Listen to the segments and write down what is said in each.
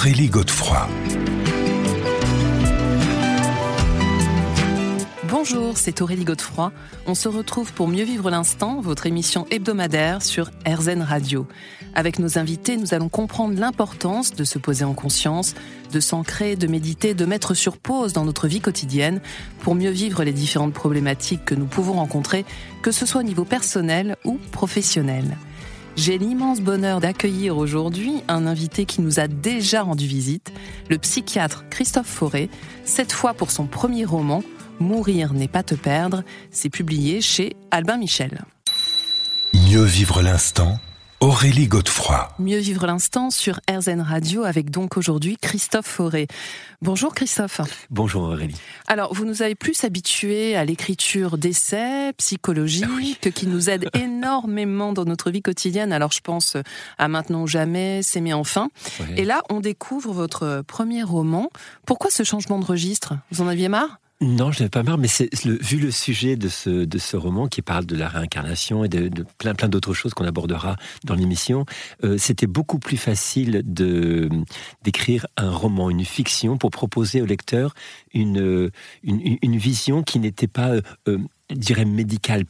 Aurélie Godefroy. Bonjour, c'est Aurélie Godefroy. On se retrouve pour Mieux vivre l'instant, votre émission hebdomadaire sur RZN Radio. Avec nos invités, nous allons comprendre l'importance de se poser en conscience, de s'ancrer, de méditer, de mettre sur pause dans notre vie quotidienne pour mieux vivre les différentes problématiques que nous pouvons rencontrer, que ce soit au niveau personnel ou professionnel. J'ai l'immense bonheur d'accueillir aujourd'hui un invité qui nous a déjà rendu visite, le psychiatre Christophe Fauré, cette fois pour son premier roman, Mourir n'est pas te perdre, c'est publié chez Albin Michel. Mieux vivre l'instant Aurélie Godefroy. Mieux vivre l'instant sur RZN Radio avec donc aujourd'hui Christophe Fauré. Bonjour Christophe. Bonjour Aurélie. Alors, vous nous avez plus habitués à l'écriture d'essais psychologiques ah qui nous aident énormément dans notre vie quotidienne. Alors, je pense à Maintenant ou jamais, S'aimer enfin. Et là, on découvre votre premier roman. Pourquoi ce changement de registre? Vous en aviez marre? Non, je n'avais pas marre, mais le, vu le sujet de ce, de ce roman qui parle de la réincarnation et de, plein, plein d'autres choses qu'on abordera dans l'émission, euh, c'était beaucoup plus facile de d'écrire un roman, une fiction, pour proposer au lecteur une, une, une vision qui n'était pas euh, je dirais médical,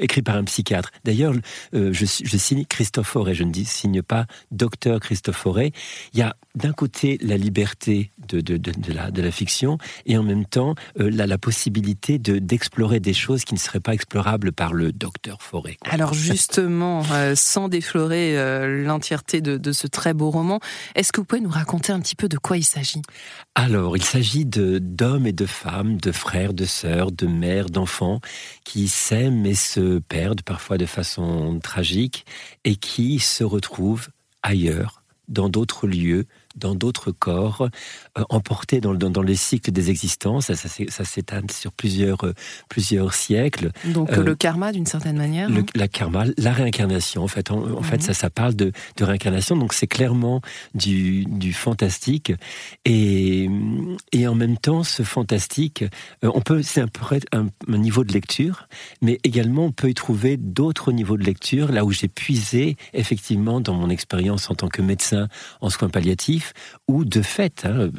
écrit par un psychiatre. D'ailleurs, euh, je, je, signe Christophe Fauré, je ne dis, signe pas docteur Christophe Fauré. Il y a d'un côté la liberté de, de, de, la, de la fiction et en même temps euh, la, la, possibilité d'explorer des choses qui ne seraient pas explorables par le docteur Fauré. Alors justement, euh, sans déflorer l'entièreté de, ce très beau roman, est-ce que vous pouvez nous raconter un petit peu de quoi il s'agit? Alors, il s'agit d'hommes et de femmes, de frères, de sœurs, de mères, d'enfants qui s'aiment et se perdent parfois de façon tragique et qui se retrouvent ailleurs, dans d'autres lieux, dans d'autres corps, euh, emportés dans, dans, les cycles des existences. Ça, ça, s'étale sur plusieurs, euh, plusieurs siècles. Donc euh, le karma, d'une certaine manière. Le, la karma, la réincarnation. En fait, en, fait, mhm. ça, ça parle de, de réincarnation. Donc c'est clairement du, du fantastique. Et, et en même temps, ce fantastique, on peut, c'est un un, un niveau de lecture, mais également on peut y trouver d'autres niveaux de lecture, là où j'ai puisé effectivement dans mon expérience en tant que médecin en soins palliatifs ou de fait, hein,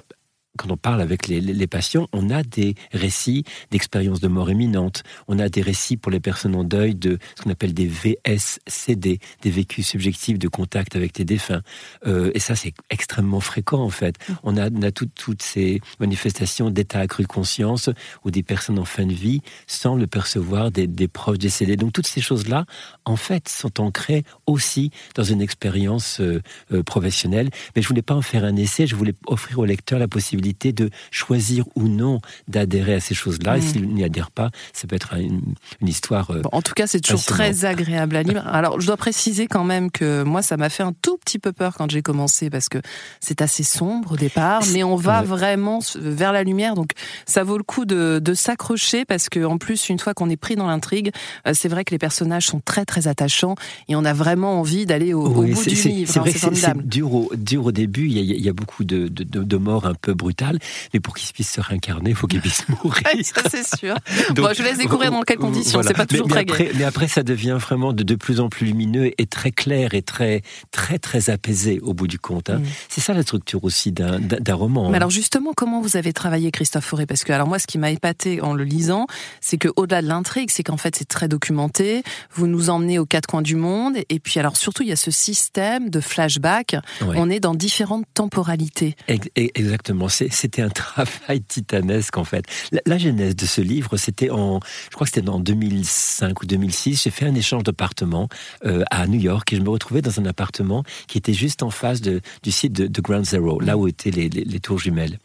quand on parle avec les, patients, on a des récits d'expériences de mort imminente. On a des récits pour les personnes en deuil de ce qu'on appelle des VSCD, des vécus subjectifs de contact avec tes défunts. Euh, et ça, c'est extrêmement fréquent, en fait. Mm. On a, on a toutes ces manifestations d'état accru de conscience ou des personnes en fin de vie sans le percevoir des, des proches décédés. Donc, toutes ces choses-là, en fait, sont ancrées aussi dans une expérience euh, euh, professionnelle. Mais je voulais pas en faire un essai, je voulais offrir au lecteur la possibilité de choisir ou non d'adhérer à ces choses-là. Et mm. s'il n'y adhère pas, ça peut être une, histoire. Euh, en tout cas, c'est toujours très agréable à lire. Alors, je dois préciser quand même que moi, ça m'a fait un tout petit peu peur quand j'ai commencé parce que c'est assez sombre au départ, mais on va vraiment vers la lumière. Donc, ça vaut le coup de, s'accrocher parce que, en plus, une fois qu'on est pris dans l'intrigue, euh, c'est vrai que les personnages sont très, très attachants et on a vraiment envie d'aller au, bout du livre. C'est hein, vrai que c'est dur au, dur au début. Il y a, il y a beaucoup de, de, de morts un peu brutales mais pour qu'il puisse se réincarner, il faut qu'il puisse mourir. ça, c'est sûr. bon, je laisse découvrir dans quelles conditions, c'est pas toujours mais, très après, Mais après, ça devient vraiment de, de, plus en plus lumineux et très clair et très, très, très apaisé au bout du compte. Hein. Mm. C'est ça la structure aussi d'un roman. Mais hein. alors, justement, comment vous avez travaillé, Christophe Fauré Parce que, alors, moi, ce qui m'a épaté en le lisant, c'est que au-delà de l'intrigue, c'est qu'en fait, c'est très documenté. Vous nous emmenez aux quatre coins du monde. Et puis, alors, surtout, il y a ce système de flashback. On est dans différentes temporalités. Exactement c'était un travail titanesque en fait. La, genèse de ce livre, c'était en, je crois que c'était en 2005 ou 2006. J'ai fait un échange d'appartements euh, à New York et je me retrouvais dans un appartement qui était juste en face de, du site de, Ground Zero, là où étaient les, les, tours jumelles.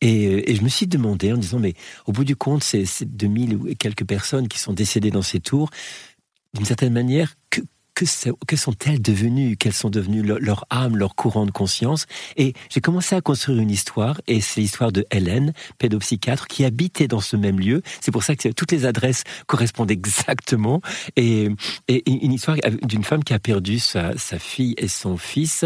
Et, euh, et, je me suis demandé en disant, mais au bout du compte, c'est 2000 ou quelques personnes qui sont décédées dans ces tours. D'une certaine manière, que, sont-elles devenues Quelles sont devenues leur, âme, leur courant de conscience? Et j'ai commencé à construire une histoire, et c'est l'histoire de Hélène, pédopsychiatre, qui habitait dans ce même lieu. C'est pour ça que toutes les adresses correspondent exactement. Et, une histoire d'une femme qui a perdu sa, fille et son fils,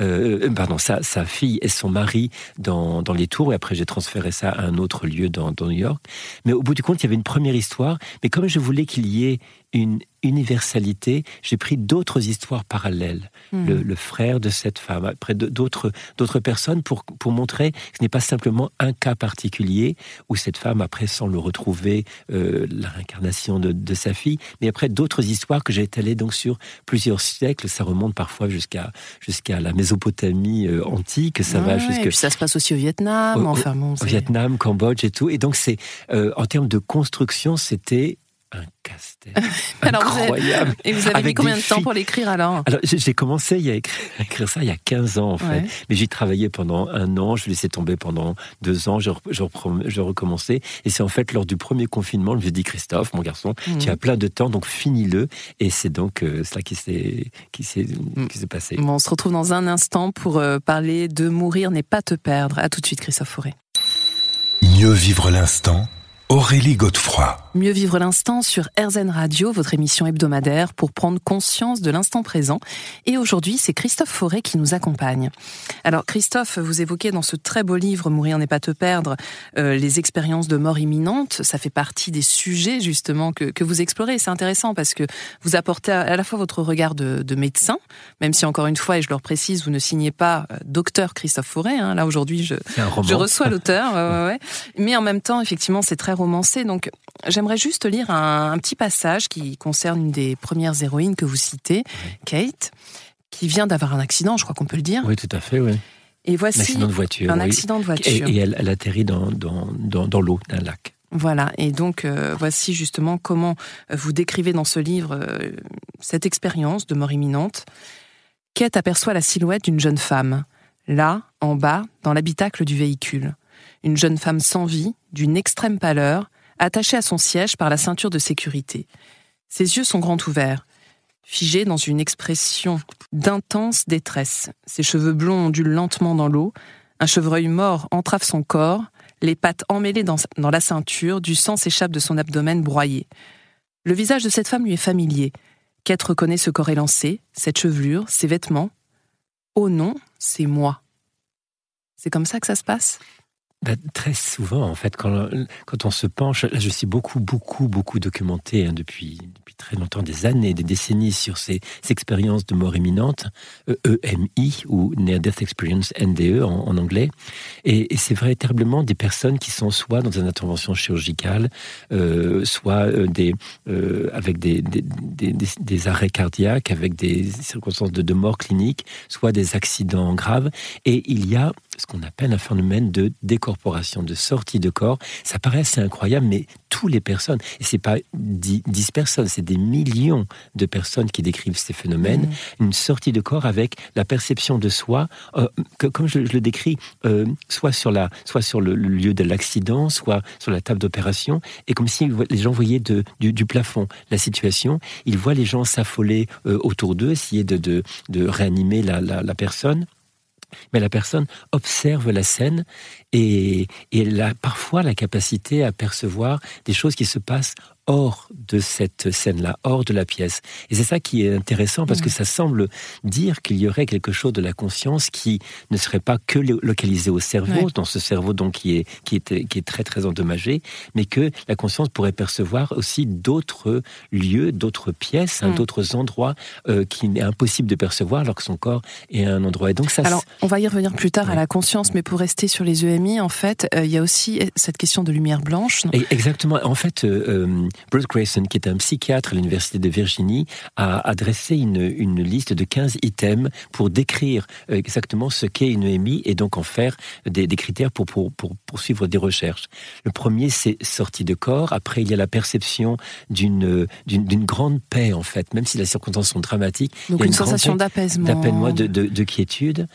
euh, pardon, sa, fille et son mari dans, les tours, et après j'ai transféré ça à un autre lieu dans New York. Mais au bout du compte, il y avait une première histoire, mais comme je voulais qu'il y ait une, universalité, j'ai pris d'autres histoires parallèles. Hmm. Le, le frère de cette femme, après d'autres d'autres personnes pour, pour montrer que ce n'est pas simplement un cas particulier où cette femme, après, sans le retrouver, euh, la réincarnation de, de sa fille, mais après d'autres histoires que j'ai étalées donc sur plusieurs siècles. Ça remonte parfois jusqu'à jusqu'à la Mésopotamie euh, antique, ça va jusque Et puis ça se passe aussi au Vietnam. Au- enfin bon, au Vietnam, Cambodge et tout. Et donc, c'est euh, en termes de construction, c'était un casse-tête Alors, vous avez- incroyable. Et vous avez mis Avec combien de temps filles. pour l'écrire alors? Alors, j'ai commencé à écrire, à écrire ça il y a 15 ans, en fait. Ouais. Mais j'y travaillais pendant un an, je laissais tomber pendant deux ans, je, je, recommençais. Et c'est en fait lors du premier confinement, je me suis dit, Christophe, mon garçon, Mhm. tu as plein de temps, donc finis-le. Et c'est donc euh, cela qui s'est qui s'est Mm. qui s'est passé. Bon, on se retrouve dans un instant pour euh, parler de Mourir n'est pas te perdre. À tout de suite, Christophe Fauré. Mieux vivre l'instant, Aurélie Godefroy. Mieux vivre l'instant sur RZN Radio, votre émission hebdomadaire pour prendre conscience de l'instant présent. Et aujourd'hui, c'est Christophe Fauré qui nous accompagne. Alors Christophe, vous évoquez dans ce très beau livre Mourir n'est pas te perdre euh, les expériences de mort imminente. Ça fait partie des sujets justement que, que vous explorez. C'est intéressant parce que vous apportez à, la fois votre regard de, de médecin, même si encore une fois, et je le précise, vous ne signez pas euh, docteur Christophe Fauré. Hein. Là aujourd'hui, je, reçois l'auteur, ouais, ouais, ouais. mais en même temps, effectivement, c'est très romancé. Donc, j'aimerais juste lire un, un petit passage qui concerne une des premières héroïnes que vous citez, Kate, qui vient d'avoir un accident, je crois qu'on peut le dire. Oui, tout à fait, oui. Et Un voici accident de voiture. un oui. accident de Et, voiture. et elle, elle atterrit dans, dans, dans, dans l'eau d'un lac. Voilà. Et donc, euh, voici justement comment vous décrivez dans ce livre euh, cette expérience de mort imminente. Kate aperçoit la silhouette d'une jeune femme, là, en bas, dans l'habitacle du véhicule. Une jeune femme sans vie, d'une extrême pâleur, attachée à son siège par la ceinture de sécurité. Ses yeux sont grands ouverts, figés dans une expression d'intense détresse. Ses cheveux blonds ondulent lentement dans l'eau, un chevreuil mort entrave son corps, les pattes emmêlées dans, dans la ceinture, du sang s'échappe de son abdomen broyé. Le visage de cette femme lui est familier. Kate reconnaît ce corps élancé, cette chevelure, ses vêtements. Oh non, c'est moi. C'est comme ça que ça se passe? Bah, très souvent, en fait, quand, on se penche, je suis beaucoup, beaucoup, beaucoup documenté hein, depuis, très longtemps, des années, des décennies sur ces, ces expériences de mort imminente, EMI ou Near Death Experience NDE en, anglais. Et, c'est véritablement des personnes qui sont soit dans une intervention chirurgicale, euh, soit euh, euh, avec des arrêts cardiaques, avec des circonstances de, de mort clinique, soit des accidents graves. Et il y a ce qu'on appelle un phénomène de décorporation, de sortie de corps. Ça paraît assez incroyable, mais toutes les personnes, et c'est pas 10, 10 personnes, c'est des millions de personnes qui décrivent ces phénomènes, une sortie de corps avec la perception de soi, euh, que- comme je, je le décris, euh, soit sur, la, soit sur le, le lieu de l'accident, soit sur la table d'opération, et comme si les gens voyaient de, du, du plafond la situation, ils voient les gens s'affoler euh, autour d'eux, essayer de, de, de réanimer la, la, la personne mais la personne observe la scène et, et elle a parfois la capacité à percevoir des choses qui se passent hors de cette scène-là, hors de la pièce. Et c'est ça qui est intéressant parce que ça semble dire qu'il y aurait quelque chose de la conscience qui ne serait pas que lo- localisé au cerveau, Ouais. dans ce cerveau donc qui est, qui, est, qui est très très endommagé, mais que la conscience pourrait percevoir aussi d'autres lieux, d'autres pièces, hein, Mm. d'autres endroits euh, qu'il est impossible de percevoir alors que son corps est à un endroit. Et donc ça, Alors, on va y revenir plus tard à la conscience, mais pour rester sur les En fait, euh, il y a aussi cette question de lumière blanche. Et- Exactement. En fait, euh, euh, Bruce Grayson, qui est un psychiatre à l'Université de Virginie, a, a dressé une, une liste de 15 items pour décrire exactement ce qu'est une EMI et donc en faire des, des critères pour, pour, pour poursuivre des recherches. Le premier, c'est sortie de corps. Après, il y a la perception d'une grande paix, en fait, même si les circonstances sont dramatiques. Donc il y a une sensation d'apaisement. de, de, de quiétude.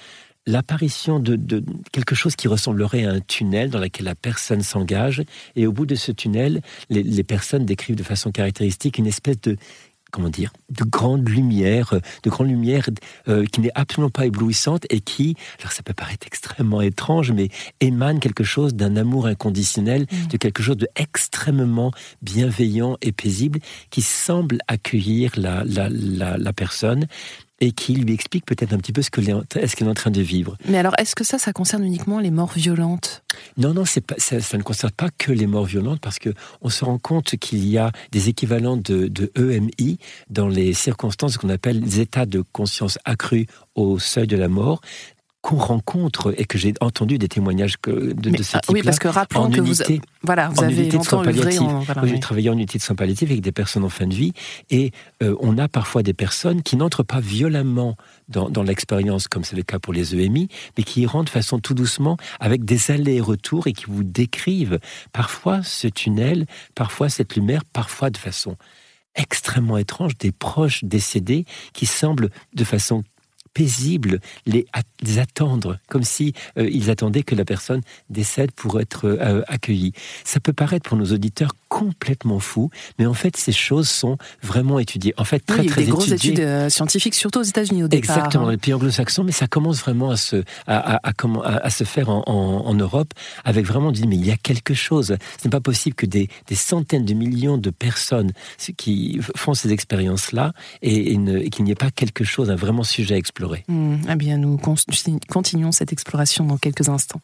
L'apparition de, de quelque chose qui ressemblerait à un tunnel dans lequel la personne s'engage, et au bout de ce tunnel, les, les personnes décrivent de façon caractéristique une espèce de comment dire, de grande lumière, de grande lumière euh, qui n'est absolument pas éblouissante et qui, alors ça peut paraître extrêmement étrange, mais émane quelque chose d'un amour inconditionnel, Mm. de quelque chose de extrêmement bienveillant et paisible qui semble accueillir la, la, la, la personne. Et qui lui explique peut-être un petit peu ce qu'elle est, en train de vivre. Mais alors, est-ce que ça, ça concerne uniquement les morts violentes? Non, non, pas, ça, ne concerne pas que les morts violentes parce que on se rend compte qu'il y a des équivalents de, de EMI dans les circonstances qu'on appelle les états de conscience accrus au seuil de la mort qu'on rencontre et que j'ai entendu des témoignages de, de ce type-là. Oui, parce que rappelons que vous, voilà, vous avez longtemps œuvré en, J'ai travaillé en unité de soins palliatifs avec des personnes en fin de vie et euh, on a parfois des personnes qui n'entrent pas violemment dans, dans l'expérience, comme c'est le cas pour les EMI, mais qui y rentrent de façon tout doucement avec des allers-retours et qui vous décrivent parfois ce tunnel, parfois cette lumière, parfois de façon extrêmement étrange, des proches décédés qui semblent de façon paisible les, attendre, comme si euh, ils attendaient que la personne décède pour être euh, accueillie. Ça peut paraître pour nos auditeurs complètement fou, mais en fait ces choses sont vraiment étudiées. En fait, très oui, très des grosses études euh, scientifiques, surtout aux États-Unis au départ. Exactement, hein. les pays anglo-saxons, mais ça commence vraiment à se à, à, à, se faire en, en, Europe avec vraiment dit mais il y a quelque chose. Ce n'est pas possible que des, des, centaines de millions de personnes qui font ces expériences-là et, et qu'il n'y ait pas quelque chose, un vraiment sujet à explorer Hmm, eh bien, nous continuons cette exploration dans quelques instants.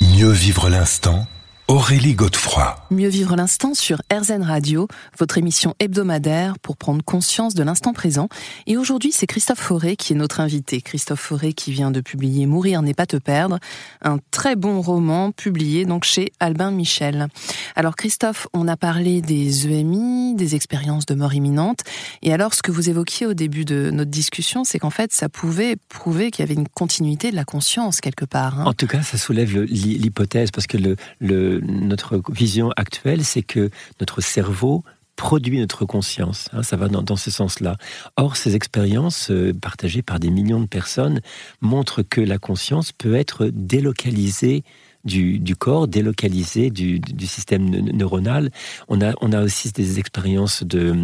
Mieux vivre l'instant Aurélie Godefroy. Mieux vivre l'instant sur RZN Radio, votre émission hebdomadaire pour prendre conscience de l'instant présent. Et aujourd'hui, c'est Christophe Fauré qui est notre invité. Christophe Fauré qui vient de publier Mourir n'est pas te perdre, un très bon roman publié donc chez Albin Michel. Alors Christophe, on a parlé des EMI, des expériences de mort imminente. Et alors, ce que vous évoquiez au début de notre discussion, c'est qu'en fait, ça pouvait prouver qu'il y avait une continuité de la conscience quelque part. Hein. En tout cas, ça soulève l'hypothèse parce que le, le notre vision actuelle, c'est que notre cerveau produit notre conscience. Hein, ça va dans, ce sens-là. Or, ces expériences euh, partagées par des millions de personnes montrent que la conscience peut être délocalisée du, corps, délocalisée du, système neuronal. On a, aussi des expériences de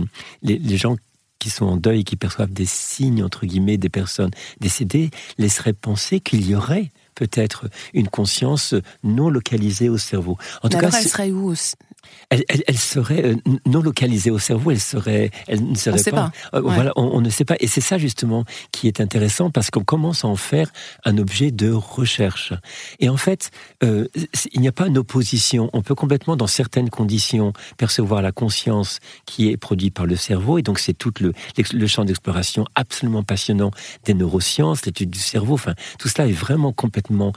les, gens qui sont en deuil qui perçoivent des signes, entre guillemets, des personnes décédées, laisseraient penser qu'il y aurait peut-être une conscience non localisée au cerveau. En tout cas, elle serait où elle, serait euh, non localisée au cerveau, elle serait, elle ne serait on pas. Euh, voilà, on, ne sait pas. Et c'est ça justement qui est intéressant parce qu'on commence à en faire un objet de recherche. Et en fait, euh, il n'y a pas une opposition. On peut complètement, dans certaines conditions, percevoir la conscience qui est produite par le cerveau. Et donc, c'est tout le, le champ d'exploration absolument passionnant des neurosciences, l'étude du cerveau. Enfin, tout cela est vraiment complètement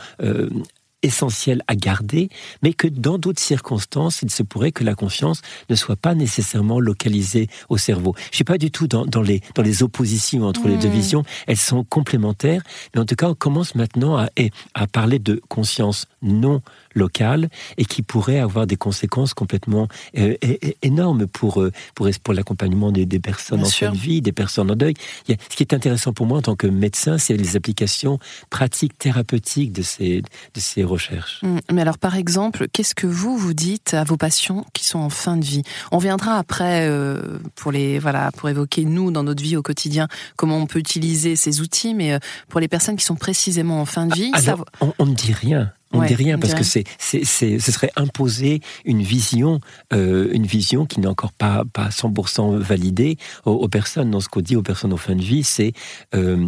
essentiel à garder, mais que dans d'autres circonstances, il se pourrait que la conscience ne soit pas nécessairement localisée au cerveau. Je ne suis pas du tout dans, dans, les, dans les oppositions entre les deux mmh. visions, elles sont complémentaires, mais en tout cas, on commence maintenant à, à parler de conscience non locale et qui pourrait avoir des conséquences complètement euh, énormes pour, euh, pour, pour l'accompagnement des, des, personnes en fin de vie, des personnes en deuil. A, ce qui est intéressant pour moi en tant que médecin, c'est les applications pratiques thérapeutiques de ces, de ces recherches. Mmh. Mais alors, par exemple, qu'est-ce que vous vous dites à vos patients qui sont en fin de vie? On viendra après euh, pour les voilà pour évoquer nous dans notre vie au quotidien comment on peut utiliser ces outils, mais pour les personnes qui sont précisément en fin de vie, ça... on ne dit rien. On ne dit rien parce que c'est, c'est, ce serait imposer une vision, euh, une vision qui n'est encore pas, pas 100% validée aux, personnes. Dans ce qu'on dit aux personnes en fin de vie, c'est euh,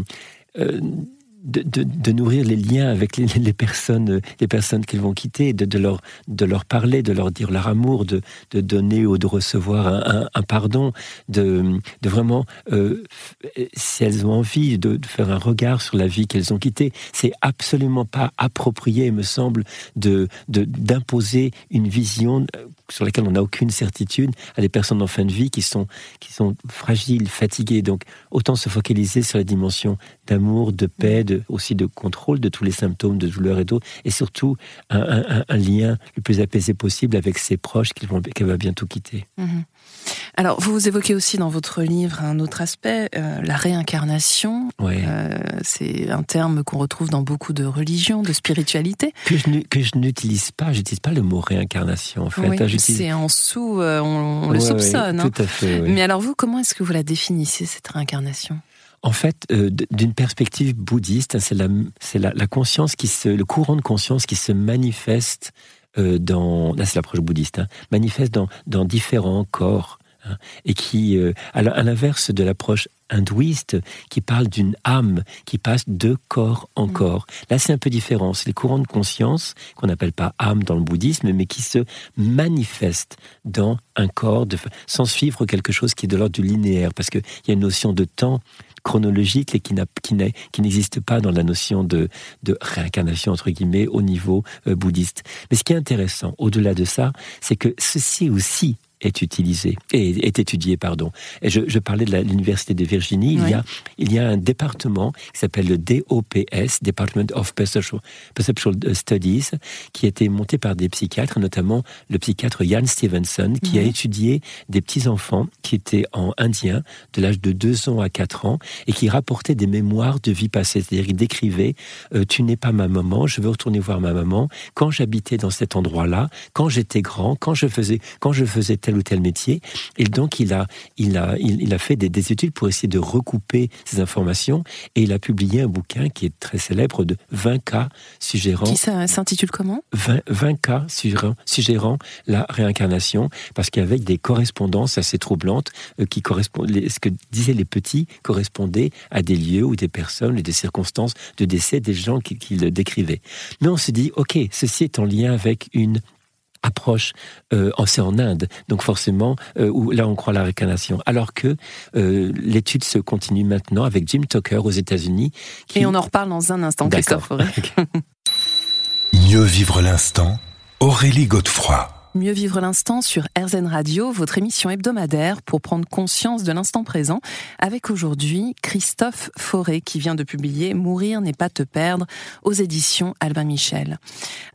euh, de, nourrir les liens avec les, personnes, les personnes qu'ils vont quitter, de, leur, de leur parler, de leur dire leur amour, de, donner ou de recevoir un, pardon, de, vraiment, euh, si elles ont envie, de, faire un regard sur la vie qu'elles ont quittée. C'est absolument pas approprié, me semble, de d'imposer une vision euh, sur laquelle on n'a aucune certitude à des personnes en fin de vie qui sont, qui sont fragiles, fatiguées. Donc, autant se focaliser sur la dimension d'amour, de paix, de, aussi de contrôle de tous les symptômes de douleur et d'autres, et surtout un, lien le plus apaisé possible avec ses proches qu'elle va bientôt quitter. Mhm. Alors, vous évoquez aussi dans votre livre un autre aspect, euh, la réincarnation. Euh, c'est un terme qu'on retrouve dans beaucoup de religions, de spiritualité. Que je n'utilise pas, j'utilise pas le mot réincarnation en fait. Oui, hein, c'est en sous, euh, on, le soupçonne. Hein. tout à fait. Mais alors vous, comment est-ce que vous la définissez cette réincarnation? En fait, d'une perspective bouddhiste, c'est la, la, conscience qui se, le courant de conscience qui se manifeste dans, là c'est l'approche bouddhiste, hein, manifeste dans, dans différents corps Hein, et qui, euh, à l'inverse de l'approche hindouiste qui parle d'une âme qui passe de corps en mm. corps. Là, c'est un peu différent. C'est les courants de conscience qu'on n'appelle pas âme dans le bouddhisme, mais qui se manifestent dans un corps de, sans suivre quelque chose qui est de l'ordre du linéaire, parce qu'il y a une notion de temps chronologique et qui, qui n'existe pas dans la notion de, de, réincarnation, entre guillemets, au niveau euh, bouddhiste. Mais ce qui est intéressant, au-delà de ça, c'est que ceci aussi est utilisé, est, est étudié, pardon. Et je, je parlais de l'université de Virginie. Il y a, il y a un département qui s'appelle le DOPS, Department of Perceptual, Studies, qui a été monté par des psychiatres, notamment le psychiatre Jan Stevenson, qui a étudié des petits enfants qui étaient en indien de l'âge de 2 ans à 4 ans et qui rapportaient des mémoires de vie passée. C'est-à-dire, ils décrivaient euh, Tu n'es pas ma maman, je veux retourner voir ma maman. Quand j'habitais dans cet endroit-là, quand j'étais grand, quand je faisais, quand je faisais tel ou tel métier. Et donc, il a, il a, il, a fait des, études pour essayer de recouper ces informations. Et il a publié un bouquin qui est très célèbre de 20 cas suggérant. Qui s'intitule comment? 20, cas suggérant, suggérant, la réincarnation, parce qu'avec des correspondances assez troublantes, euh, qui correspondent, ce que disaient les petits correspondait à des lieux ou des personnes et des circonstances de décès des gens qui, qui décrivaient. Mais on se dit, ok, ceci est en lien avec une approche euh, c'est en Inde, donc forcément euh, où là on croit la réincarnation. Alors que euh, l'étude se continue maintenant avec Jim Tucker aux États-Unis. Et on en reparle dans un instant, Christophe. Mieux vivre l'instant, Aurélie Godefroy. Mieux vivre l'instant sur RZN Radio, votre émission hebdomadaire pour prendre conscience de l'instant présent, avec aujourd'hui Christophe Forêt qui vient de publier Mourir n'est pas te perdre aux éditions Albin Michel.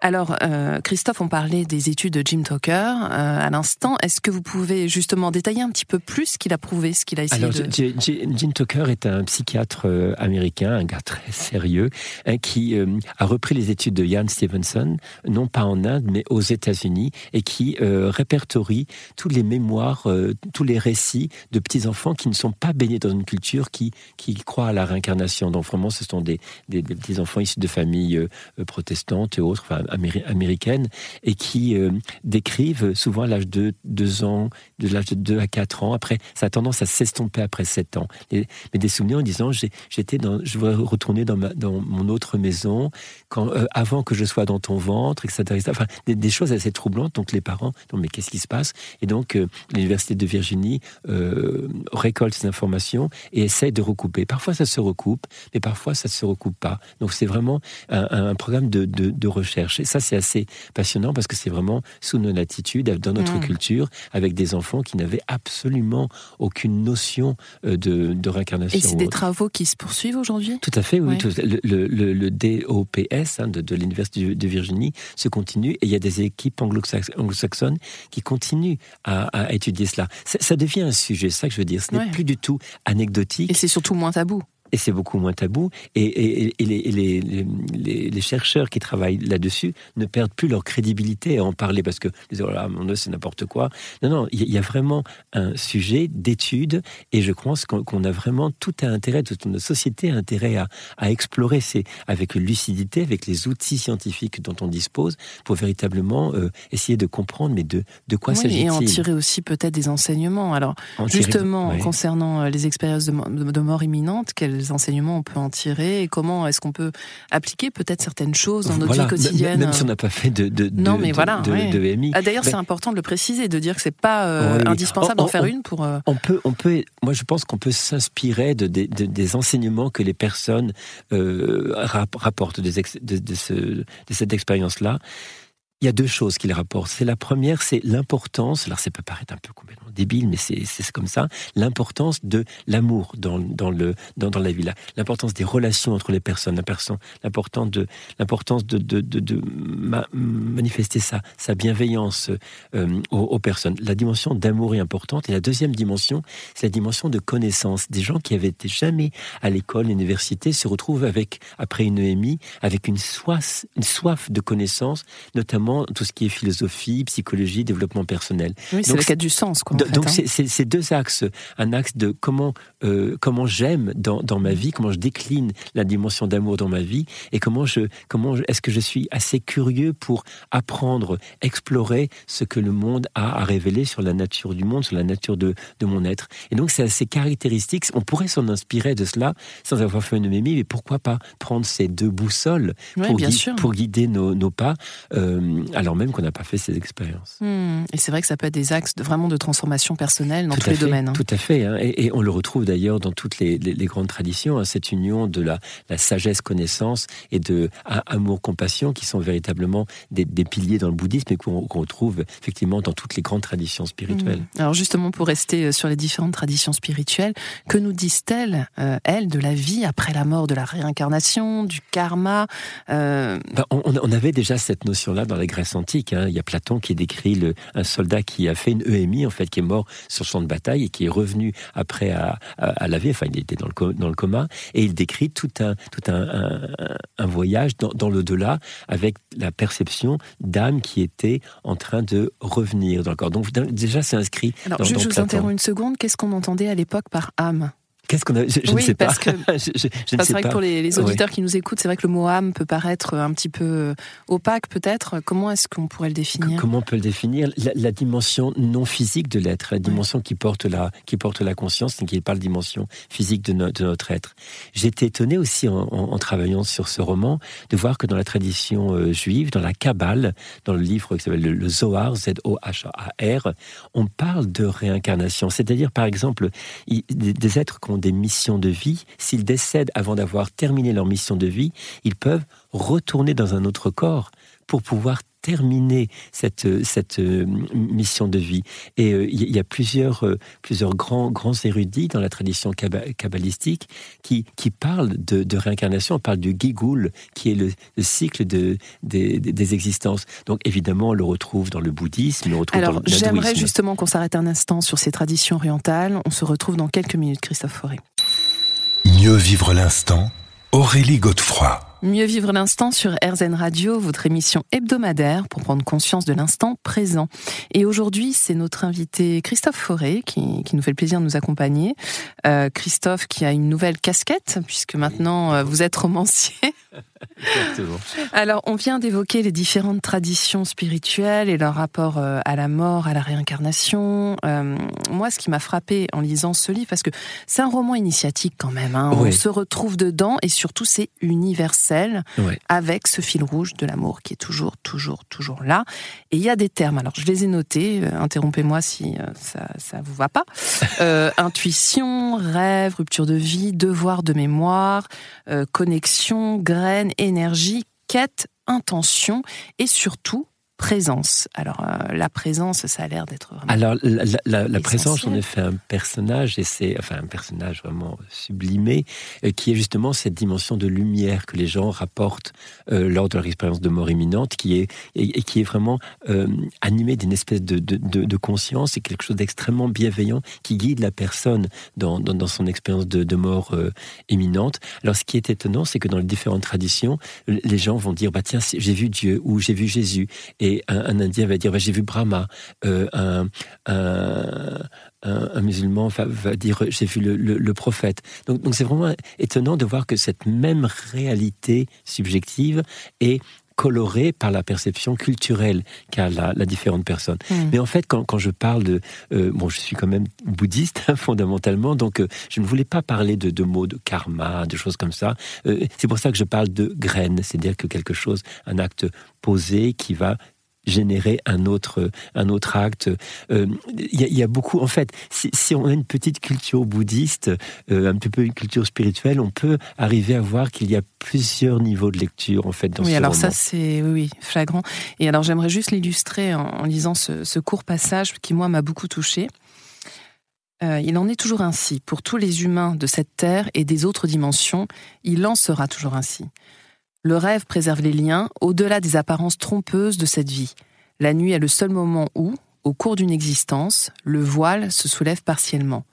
Alors, euh, Christophe, on parlait des études de Jim Tucker euh, à l'instant. Est-ce que vous pouvez justement détailler un petit peu plus ce qu'il a prouvé, ce qu'il a essayé Alors, de... Jim Tucker est un psychiatre euh, américain, un gars très sérieux, hein, qui a repris les études de Ian Stevenson, non pas en Inde, mais aux États-Unis, et qui euh, répertorie tous les mémoires, euh, tous les récits de petits-enfants qui ne sont pas baignés dans une culture qui, qui croit à la réincarnation. Donc vraiment, ce sont des, des, petits-enfants issus de familles euh, protestantes et autres, enfin, américaines, et qui décrivent souvent à l'âge de 2 ans, de l'âge de 2 à 4 ans. Après, ça a tendance à s'estomper après 7 ans. mais des souvenirs en disant, j'étais dans, je voudrais retourner dans, ma, dans mon autre maison, quand, avant que je sois dans ton ventre, etc. Enfin, des, des choses assez troublantes. Donc les parents, non mais qu'est-ce qui se passe? Et donc euh, l'université de Virginie euh, récolte ces informations et essaie de recouper. Parfois ça se recoupe, mais parfois ça ne se recoupe pas. Donc c'est vraiment un, programme de, de, recherche. Et ça c'est assez passionnant parce que c'est vraiment sous nos latitudes, dans notre mmh. culture, avec des enfants qui n'avaient absolument aucune notion euh, de, de réincarnation. Et c'est des travaux qui se poursuivent aujourd'hui? Tout à fait, oui. le, le, DOPS hein, de, de l'université de Virginie se continue et il y a des équipes anglo-saxonnes anglo-saxonne qui continue à, étudier cela. Ça, ça, devient un sujet, c'est ça que je veux dire. Ce n'est plus du tout anecdotique. Et c'est surtout moins tabou et c'est beaucoup moins tabou. Et, les, chercheurs qui travaillent là-dessus ne perdent plus leur crédibilité à en parler parce que oh là, mon c'est n'importe quoi. Non, non, il y, a vraiment un sujet d'étude et je pense qu'on a vraiment tout un intérêt, toute notre société a intérêt à, explorer c'est avec lucidité, avec les outils scientifiques dont on dispose pour véritablement euh, essayer de comprendre, mais de, de quoi s'agit-il Et en tirer aussi peut-être des enseignements. Alors, justement, concernant euh, les expériences de, de mort imminente, quelles enseignements on peut en tirer et comment est-ce qu'on peut appliquer peut-être certaines choses dans notre vie quotidienne. Même si on n'a pas fait de, de, non, mais voilà, de, ah, D'ailleurs, c'est important de le préciser, de dire que c'est pas euh, indispensable d'en faire une pour. Euh, on peut, on peut. Moi, je pense qu'on peut s'inspirer de, des enseignements que les personnes euh, rapportent de, de, ce, de cette expérience-là. Il y a deux choses qu'il rapporte. C'est la première, c'est l'importance, alors ça peut paraître un peu complètement débile, mais c'est comme ça, l'importance de l'amour dans, dans, dans, dans la vie, l'importance des relations entre les personnes, l'importance de, de, de, de, de manifester sa, sa bienveillance euh, aux, aux, personnes. La dimension d'amour est importante. Et la deuxième dimension, c'est la dimension de connaissance. Des gens qui avaient été jamais à l'école, l'université, se retrouvent avec, après une EMI, avec une soif, une soif de connaissance, notamment tout ce qui est philosophie, psychologie, développement personnel. Oui, c'est la quête du sens. Quoi, donc hein. c'est deux axes. Un axe de comment, euh, comment j'aime dans, dans, ma vie, comment je décline la dimension d'amour dans ma vie, et comment, je, comment est-ce que je suis assez curieux pour apprendre, explorer ce que le monde a à révéler sur la nature du monde, sur la nature de, de mon être. Et donc c'est assez caractéristique. On pourrait s'en inspirer de cela sans avoir fait une mémie, mais pourquoi pas prendre ces deux boussoles pour, pour, guider nos, nos pas, euh, alors même qu'on n'a pas fait ces expériences. Hmm. Et c'est vrai que ça peut être des axes de, vraiment de transformation personnelle dans tous les domaines. Hein. Tout à fait. Hein. Et, on le retrouve d'ailleurs dans toutes les, les, grandes traditions, hein, cette union de la, la sagesse-connaissance et de amour-compassion qui sont véritablement des, des, piliers dans le bouddhisme et qu'on retrouve effectivement dans toutes les grandes traditions spirituelles. Hmm. Alors justement, pour rester euh, sur les différentes traditions spirituelles, que nous disent-elles, euh, elles, de la vie après la mort, de la réincarnation, du karma euh... Ben, on, on, avait déjà cette notion-là dans la Grèce antique. Hein. Il y a Platon qui décrit le, un soldat qui a fait une EMI, en fait, qui est mort sur le champ de bataille et qui est revenu après à, à, la vie. Enfin, il était dans le, dans le coma. Et il décrit tout un, tout un, un, voyage dans, dans l'au-delà avec la perception d'âme qui était en train de revenir dans le corps. Donc, déjà, c'est inscrit. Alors, je, je vous interromps une seconde. Qu'est-ce qu'on entendait à l'époque par âme? Qu'est-ce qu'on a Je, je ne sais parce pas. Que, c'est vrai que pour les, auditeurs qui nous écoutent, c'est vrai que le mot âme peut paraître un petit peu euh, opaque, peut-être. Comment est-ce qu'on pourrait le définir? Comment on peut le définir? La, dimension non physique de l'être, la dimension qui porte la qui porte la conscience, qui n'est pas la dimension physique de, de notre être. J'étais étonné aussi en, en, travaillant sur ce roman de voir que dans la tradition euh, juive, dans la Kabbale, dans le livre qui s'appelle le, Zohar, Z-O-H-A-R, on parle de réincarnation. C'est-à-dire, par exemple, des, des êtres qu'on des missions de vie, s'ils décèdent avant d'avoir terminé leur mission de vie, ils peuvent retourner dans un autre corps pour pouvoir terminer cette, cette euh, mission de vie. Et euh, il y a plusieurs, euh, plusieurs grands, grands érudits dans la tradition kabbalistique qui, qui parlent de, réincarnation. On parle du gigoul, qui est le, cycle de, des, des, existences. Donc évidemment, on le retrouve dans le bouddhisme, on le retrouve Alors, dans J'aimerais justement qu'on s'arrête un instant sur ces traditions orientales. On se retrouve dans quelques minutes, Christophe Forêt. Mieux vivre l'instant, Aurélie Godefroy. Mieux vivre l'instant sur RZN Radio, votre émission hebdomadaire pour prendre conscience de l'instant présent. Et aujourd'hui, c'est notre invité Christophe Forêt qui, qui, nous fait le plaisir de nous accompagner. Euh, Christophe qui a une nouvelle casquette, puisque maintenant euh, vous êtes romancier. Exactement. Alors, on vient d'évoquer les différentes traditions spirituelles et leur rapport euh, à la mort, à la réincarnation. Moi, ce qui m'a frappé en lisant ce livre, parce que c'est un roman initiatique quand même, hein, on se retrouve dedans et surtout c'est universel avec ce fil rouge de l'amour qui est toujours, toujours, toujours là. Et il y a des termes, alors je les ai notés, euh, interrompez-moi si ça, ça vous va pas. intuition, rêve, rupture de vie, devoir de mémoire, connexion, graine, énergie, quête, intention et surtout présence. Alors euh, la présence, ça a l'air d'être vraiment. Alors la, présence, on est fait un personnage et c'est enfin un personnage vraiment sublimé euh, qui est justement cette dimension de lumière que les gens rapportent euh, lors de leur expérience de mort imminente, qui est et, qui est vraiment animé d'une espèce de, de, conscience et quelque chose d'extrêmement bienveillant qui guide la personne dans, dans, son expérience de, mort imminente. Alors ce qui est étonnant, c'est que dans les différentes traditions, les gens vont dire bah tiens j'ai vu Dieu ou j'ai vu Jésus et un, Indien va dire bah, j'ai vu Brahma, euh, un, un, musulman va, dire j'ai vu le, prophète. Donc, donc c'est vraiment étonnant de voir que cette même réalité subjective est colorée par la perception culturelle qu'a la, la, différente personne. Hmm. Mais en fait, quand, quand je parle de... Euh, bon, je suis quand même bouddhiste, hein, fondamentalement, donc euh, je ne voulais pas parler de, de, mots de karma, de choses comme ça. c'est pour ça que je parle de graines, c'est-à-dire que quelque chose, un acte posé qui va générer un autre, un autre acte. Il euh, y, a beaucoup, en fait, si, on a une petite culture bouddhiste, euh, un petit peu une culture spirituelle, on peut arriver à voir qu'il y a plusieurs niveaux de lecture, en fait, dans oui, alors ça, c'est oui, flagrant. Et alors, j'aimerais juste l'illustrer en, lisant ce, court passage qui, moi, m'a beaucoup touché. Euh, il en est toujours ainsi. Pour tous les humains de cette terre et des autres dimensions, il en sera toujours ainsi. Le rêve préserve les liens au-delà des apparences trompeuses de cette vie. La nuit est le seul moment où, au cours d'une existence, le voile se soulève partiellement.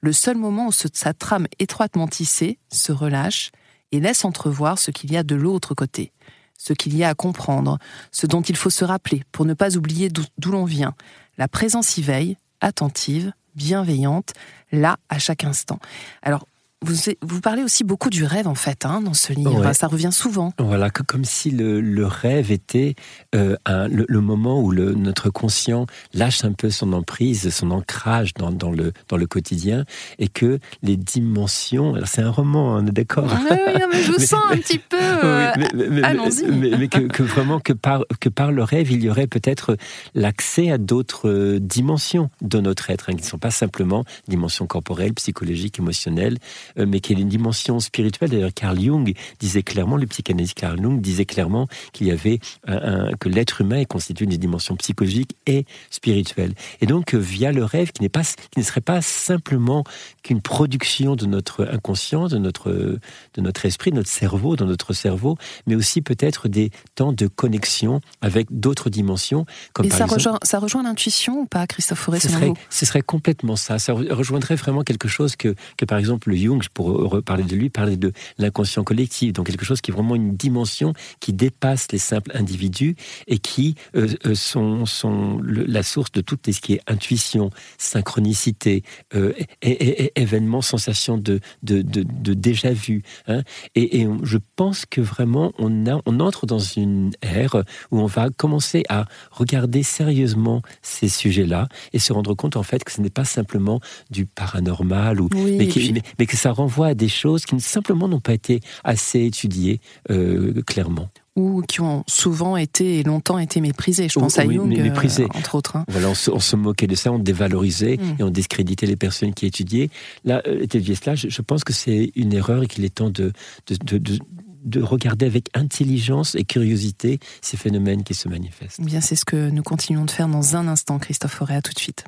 Le seul moment où sa trame étroitement tissée se relâche et laisse entrevoir ce qu'il y a de l'autre côté. ce qu'il y a à comprendre, ce dont il faut se rappeler pour ne pas oublier d'où l'on vient. La présence y veille, attentive, bienveillante, là à chaque instant. Alors, vous, vous, parlez aussi beaucoup du rêve, en fait, hein, dans ce livre. Ça revient souvent. Voilà, comme si le, le rêve était euh, un, le, moment où le, notre conscient lâche un peu son emprise, son ancrage dans, dans, le, dans le quotidien, et que les dimensions. C'est un roman, on est d'accord? Oui, oui, mais je vous sens un petit peu. Euh, Allons-y. Mais, que, que, vraiment, que par, que par le rêve, il y aurait peut-être l'accès à d'autres euh, dimensions de notre être, hein, qui ne sont pas simplement dimensions corporelles, psychologiques, émotionnelles, mais qui est une dimension spirituelle? D'ailleurs, Carl Jung disait clairement, le psychanalyste Carl Jung disait clairement qu'il y avait un, que l'être humain est constitué d'une dimension psychologique et spirituelle. Et donc, euh, via le rêve, qui n'est pas, qui ne serait pas simplement qu'une production de notre inconscient, de notre, de notre esprit, de notre cerveau, dans notre cerveau, mais aussi peut-être des temps de connexion avec d'autres dimensions. Comme Et ça, rejoint, ça rejoint l'intuition ou pas, Christophe Forêt ce serait, ce serait complètement ça. Ça rejoindrait vraiment quelque chose que, que par exemple, Jung pour reparler de lui, parler de l'inconscient collectif, donc quelque chose qui est vraiment une dimension qui dépasse les simples individus et qui euh, euh, sont, sont la source de tout ce qui est intuition, synchronicité, euh, et, événements, sensations de, de, de, déjà vu. Hein. Et, je pense que vraiment on, a, on entre dans une ère où on va commencer à regarder sérieusement ces sujets-là et se rendre compte en fait que ce n'est pas simplement du paranormal ou mais, mais que ça renvoie à des choses qui simplement n'ont pas été assez étudiées euh, clairement ou qui ont souvent été et longtemps été méprisées. Je pense à Jung, euh, entre autres. Hein. Voilà, on se, moquait de ça, on dévalorisait mm. et on discréditait les personnes qui étudiaient. Là, euh, cela, je, pense que c'est une erreur et qu'il est temps de, de, de, de regarder avec intelligence et curiosité ces phénomènes qui se manifestent. Eh bien, c'est ce que nous continuons de faire dans un instant, Christophe Forêt. À tout de suite.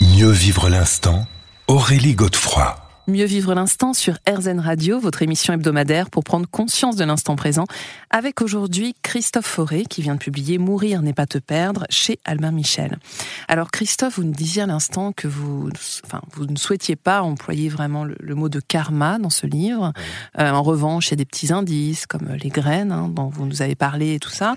Mieux vivre l'instant, Aurélie Godefroy. Mieux vivre l'instant sur RZN Radio, votre émission hebdomadaire pour prendre conscience de l'instant présent, avec aujourd'hui Christophe Forêt qui vient de publier Mourir n'est pas te perdre chez Albin Michel. Alors Christophe, vous nous disiez à l'instant que vous, enfin, vous ne souhaitiez pas employer vraiment le, mot de karma dans ce livre. Euh, en revanche, il y a des petits indices comme les graines hein, dont vous nous avez parlé et tout ça.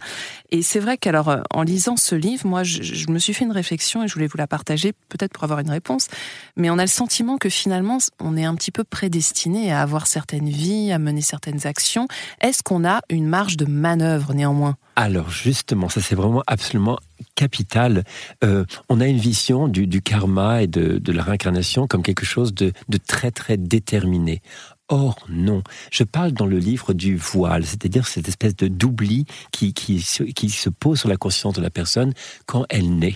Et c'est vrai qu'alors, euh, en lisant ce livre, moi, je, je me suis fait une réflexion et je voulais vous la partager, peut-être pour avoir une réponse. Mais on a le sentiment que finalement, on est un petit peu prédestiné à avoir certaines vies, à mener certaines actions. Est-ce qu'on a une marge de manœuvre néanmoins? Alors justement, ça c'est vraiment absolument capital. Euh, on a une vision du, karma et de, la réincarnation comme quelque chose de, très très déterminé. Or, non. Je parle dans le livre du voile, c'est-à-dire cette espèce de d'oubli qui, qui, qui se pose sur la conscience de la personne quand elle naît.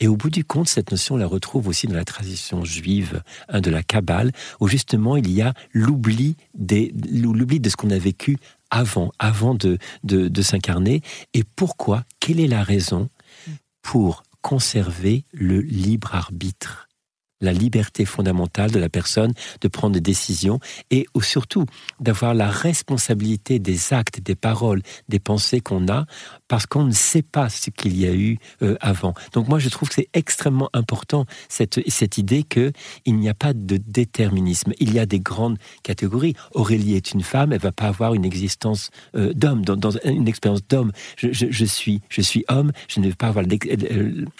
Et au bout du compte, cette notion, on la retrouve aussi dans la tradition juive hein, de la Kabbale, où justement il y a l'oubli de ce qu'on a vécu avant, avant de, de, s'incarner. Et pourquoi? Quelle est la raison pour conserver le libre arbitre? La liberté fondamentale de la personne de prendre des décisions et surtout d'avoir la responsabilité des actes, des paroles, des pensées qu'on a parce qu'on ne sait pas ce qu'il y a eu euh, avant. Donc moi je trouve que c'est extrêmement important cette, cette idée qu'il n'y a pas de déterminisme. Il y a des grandes catégories. Aurélie est une femme, elle va pas avoir une existence euh, d'homme, dans, une expérience d'homme. Je, suis, je suis homme, je ne vais pas avoir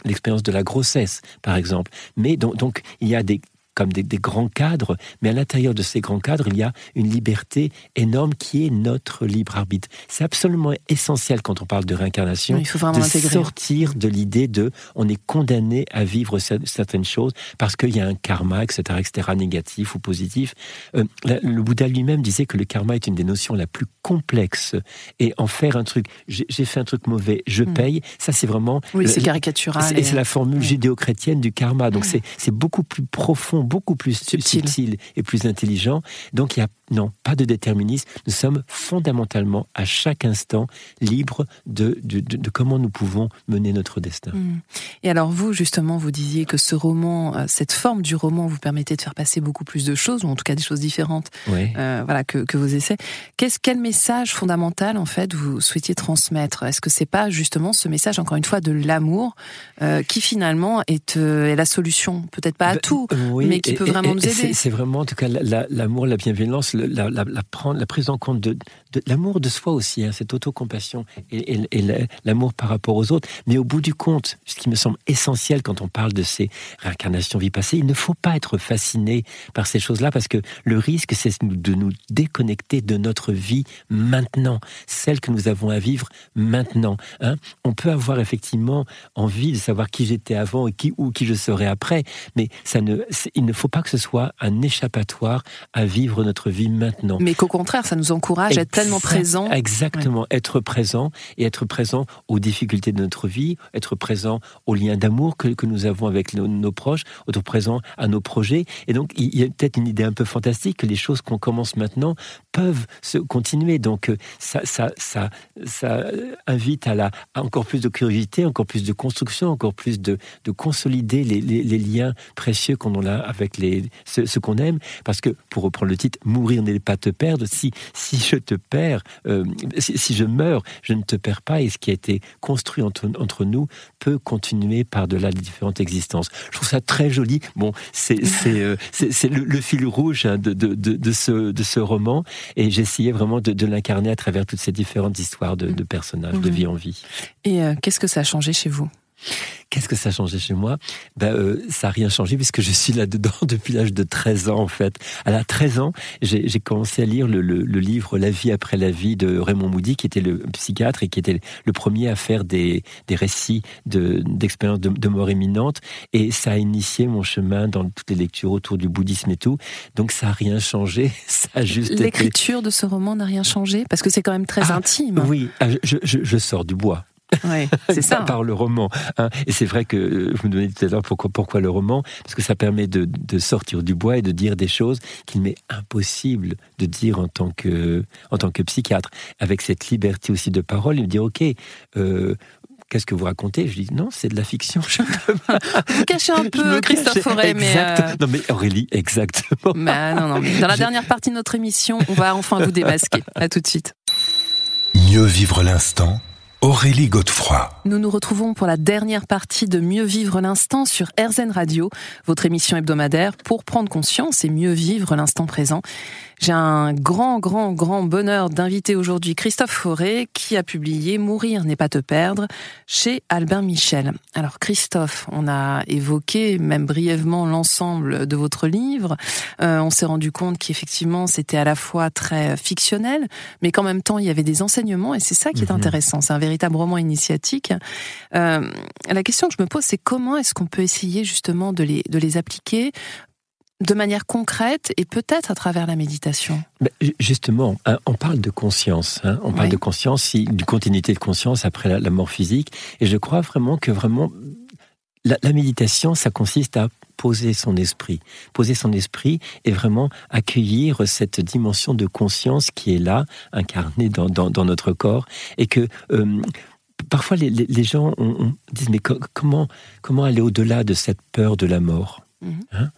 l'expérience de la grossesse, par exemple. Mais donc, donc il y a des comme des, grands cadres, mais à l'intérieur de ces grands cadres, il y a une liberté énorme qui est notre libre arbitre. C'est absolument essentiel quand on parle de réincarnation, il faut de sortir de l'idée de on est condamné à vivre certaines choses parce qu'il y a un karma, etc., etc., négatif ou positif. Euh, le Bouddha lui-même disait que le karma est une des notions la plus complexe et en faire un truc, j'ai fait un truc mauvais, je hmm. paye, ça c'est vraiment... Oui, c'est caricatural. Et c'est la formule judéo-chrétienne du karma, donc c'est beaucoup plus profond beaucoup plus subtil. et plus intelligent. Donc il y a non, pas de déterminisme. Nous sommes fondamentalement, à chaque instant, libres de, de, comment nous pouvons mener notre destin. Hmm. Et alors vous, justement, vous disiez que ce roman, euh, cette forme du roman vous permettait de faire passer beaucoup plus de choses, ou en tout cas des choses différentes euh, voilà, que, que vos essais. Qu'est-ce, quel message fondamental, en fait, vous souhaitiez transmettre? Est-ce que c'est pas justement ce message, encore une fois, de l'amour, euh, qui finalement est, est, la solution? Peut-être pas à ben, tout, mais qui peut vraiment nous aider. C'est, vraiment, en tout cas, l'amour, la bienveillance, la, la, la prise en compte de, l'amour de soi aussi, hein, cette autocompassion et, et, l'amour par rapport aux autres. Mais au bout du compte, ce qui me semble essentiel quand on parle de ces réincarnations vie passée, il ne faut pas être fasciné par ces choses-là parce que le risque, c'est de nous déconnecter de notre vie maintenant, celle que nous avons à vivre maintenant. Hein. On peut avoir effectivement envie de savoir qui j'étais avant et qui ou qui je serai après, mais ça ne, il ne faut pas que ce soit un échappatoire à vivre notre vie maintenant. Mais qu'au contraire, ça nous encourage à être pleinement présent. Exactement, être présent et être présent aux difficultés de notre vie, être présent aux liens d'amour que, que, nous avons avec nos, proches, être présent à nos projets. Et donc, il y a peut-être une idée un peu fantastique que les choses qu'on commence maintenant peuvent se continuer. Donc, euh, ça, ça, ça, ça invite à, la, encore plus de curiosité, encore plus de construction, encore plus de, de consolider les, les, les liens précieux qu'on a avec les, ce, qu'on aime. Parce que, pour reprendre le titre, mourir n'est pas te perdre. Si, si je te perds, euh, si, je meurs, je ne te perds pas. Et ce qui a été construit entre, entre nous peut continuer par-delà les différentes existences. Je trouve ça très joli. Bon, c'est euh, le, le, fil rouge hein, de, de, de, ce, de ce roman. Et j'essayais vraiment de, l'incarner à travers toutes ces différentes histoires de, personnages, de vie en vie. Et euh, qu'est-ce que ça a changé chez vous? Qu'est-ce que ça a changé chez moi? Ben, euh, Ça n'a rien changé puisque je suis là-dedans depuis l'âge de 13 ans en fait. À 13 ans, j'ai commencé à lire le, livre La vie après la vie de Raymond Moody, qui était le psychiatre et qui était le premier à faire des, récits d'expériences de, mort imminente. Et ça a initié mon chemin dans toutes les lectures autour du bouddhisme et tout. Donc ça n'a rien changé. Ça juste L'écriture de ce roman n'a rien changé? Parce que c'est quand même très ah, intime. Oui, ah, je sors du bois. Ouais, c'est ça. par le roman. Hein. Et c'est vrai que euh, vous me demandez tout à l'heure pourquoi, pourquoi le roman Parce que ça permet de, de, sortir du bois et de dire des choses qu'il m'est impossible de dire en tant, que, en tant que psychiatre. Avec cette liberté aussi de parole, il me dit Ok, euh, qu'est-ce que vous racontez? Je dis non, c'est de la fiction. vous cachez un peu Christophe Forêt, mais euh, non mais Aurélie, exactement. Bah, non, non, dans la dernière partie de notre émission, on va enfin vous démasquer. À tout de suite. Mieux vivre l'instant Aurélie Godefroy. Nous nous retrouvons pour la dernière partie de Mieux vivre l'instant sur RZN Radio, votre émission hebdomadaire pour prendre conscience et mieux vivre l'instant présent. J'ai un grand, grand, grand bonheur d'inviter aujourd'hui Christophe Fauré qui a publié Mourir n'est pas te perdre chez Albin Michel. Alors Christophe, on a évoqué même brièvement l'ensemble de votre livre. Euh, on s'est rendu compte qu'effectivement c'était à la fois très fictionnel, mais qu'en même temps il y avait des enseignements et c'est ça qui est mhm. intéressant. C'est un véritable roman initiatique. Euh, la question que je me pose, c'est comment est-ce qu'on peut essayer justement de les, de les appliquer de manière concrète et peut-être à travers la méditation? Ben, Justement, hein, on parle de conscience. Hein. on parle de conscience, d'une continuité de conscience après la, mort physique. Et je crois vraiment que vraiment la, méditation, ça consiste à poser son esprit, poser son esprit et vraiment accueillir cette dimension de conscience qui est là, incarnée dans, notre corps, et que euh, parfois les, gens disent mais comment comment aller au-delà de cette peur de la mort? Mhm. hein?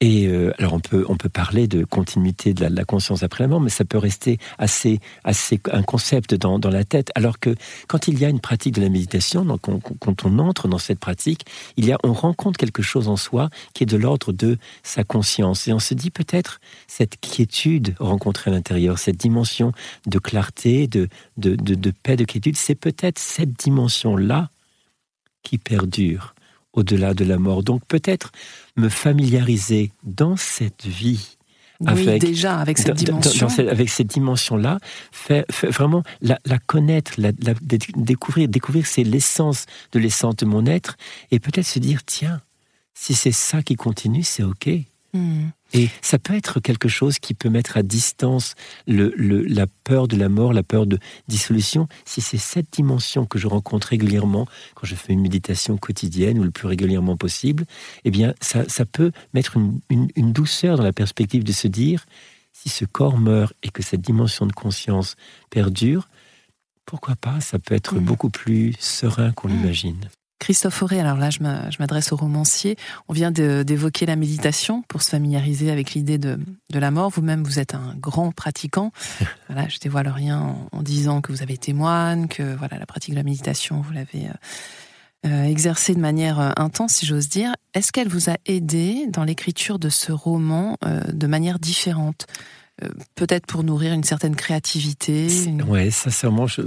Et euh, alors on peut on peut parler de continuité de la, conscience après la mort, mais ça peut rester assez assez un concept dans, dans la tête. Alors que quand il y a une pratique de la méditation, donc quand on entre dans cette pratique, il y a on rencontre quelque chose en soi qui est de l'ordre de sa conscience et on se dit peut-être cette quiétude rencontrée à l'intérieur, cette dimension de clarté, de de, de, de paix, de quiétude, c'est peut-être cette dimension là qui perdure au-delà de la mort. Donc peut-être me familiariser dans cette vie avec, déjà avec cette dimension, avec cette dimension-là, faire, vraiment la, connaître, la, découvrir, découvrir c'est l'essence de l'essence de mon être, et peut-être se dire tiens, si c'est ça qui continue, c'est ok. Hmm. Et ça peut être quelque chose qui peut mettre à distance le, la peur de la mort, la peur de dissolution. Si c'est cette dimension que je rencontre régulièrement quand je fais une méditation quotidienne ou le plus régulièrement possible, eh bien, ça, ça peut mettre une, une, douceur dans la perspective de se dire, si ce corps meurt et que cette dimension de conscience perdure, pourquoi pas Ça peut être mmh. beaucoup plus serein qu'on mmh. l'imagine. Christophe Auré, alors là je m'adresse au romancier, on vient d'évoquer la méditation pour se familiariser avec l'idée de, la mort. Vous-même, vous êtes un grand pratiquant. voilà, je dévoile rien en, en, disant que vous avez été moine, que voilà la pratique de la méditation, vous l'avez euh, euh exercée de manière euh, intense, si j'ose dire. Est-ce qu'elle vous a aidé dans l'écriture de ce roman euh, de manière différente? Peut-être pour nourrir une certaine créativité. Une... Ouais, sincèrement, je,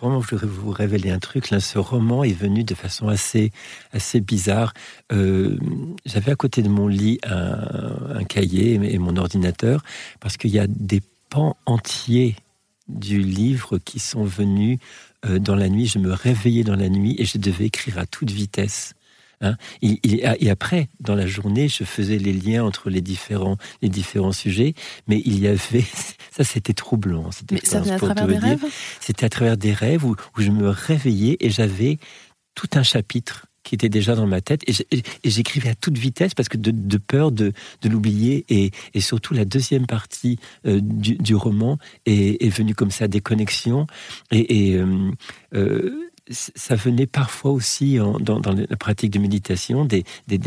vraiment, je voudrais vous révéler un truc. Là, ce roman est venu de façon assez, assez bizarre. Euh, J'avais à côté de mon lit un, un cahier et mon ordinateur parce qu'il y a des pans entiers du livre qui sont venus euh, dans la nuit. Je me réveillais dans la nuit et je devais écrire à toute vitesse. Hein. et après, dans la journée, je faisais les liens entre les différents, les différents sujets, mais il y avait, ça c'était troublant. Mais ça venait à travers des rêves? C'était à travers des rêves où, où je me réveillais et j'avais tout un chapitre qui était déjà dans ma tête. Et j'écrivais à toute vitesse parce que de, peur de, l'oublier. Et, surtout, la deuxième partie euh, du, roman est, venue comme ça, des connexions. Et, euh, euh, ça venait parfois aussi dans, la pratique de méditation des, des,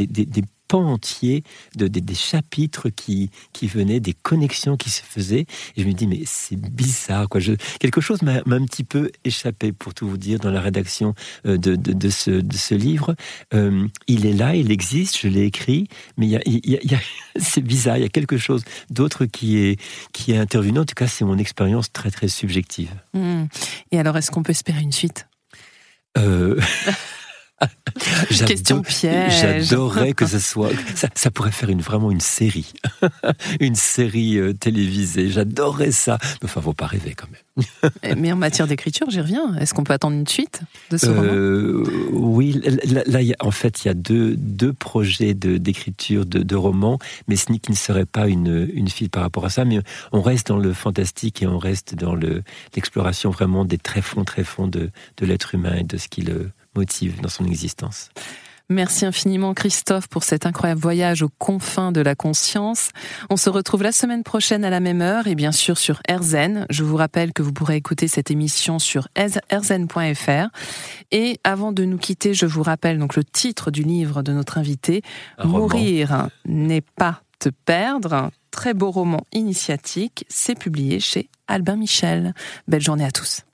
pan entier de, des, chapitres qui, qui venaient, des connexions qui se faisaient. Et je me dis, mais c'est bizarre, quoi. Je, quelque chose m'a un petit peu échappé, pour tout vous dire, dans la rédaction euh, de, de, de ce, de ce livre. Euh, il est là, il existe, je l'ai écrit, mais y a, a, c'est bizarre, il y a quelque chose d'autre qui est, qui est intervenu. En tout cas, c'est mon expérience très, très subjective. Mmh. Et alors, est-ce qu'on peut espérer une suite? Euh... Question piège. J'adorerais que ce soit. Ça, pourrait faire une, vraiment une série. une série euh, télévisée. J'adorerais ça. Mais enfin, faut pas rêver quand même. Eh, mais en matière d'écriture, j'y reviens. Est-ce qu'on peut attendre une suite de ce euh, roman Oui, là, en fait, il y a deux, deux projets d'écriture de, de, romans, mais ce qui ne serait pas une, une fille par rapport à ça. Mais on reste dans le fantastique et on reste dans l'exploration vraiment des tréfonds, tréfonds de, de l'être humain et de ce qui le motive dans son existence. Merci infiniment Christophe pour cet incroyable voyage aux confins de la conscience. On se retrouve la semaine prochaine à la même heure et bien sûr sur RZN. Je vous rappelle que vous pourrez écouter cette émission sur rzn.fr. Et avant de nous quitter, je vous rappelle donc le titre du livre de notre invité, Mourir n'est pas te perdre. Très beau roman initiatique. C'est publié chez Albin Michel. Belle journée à tous.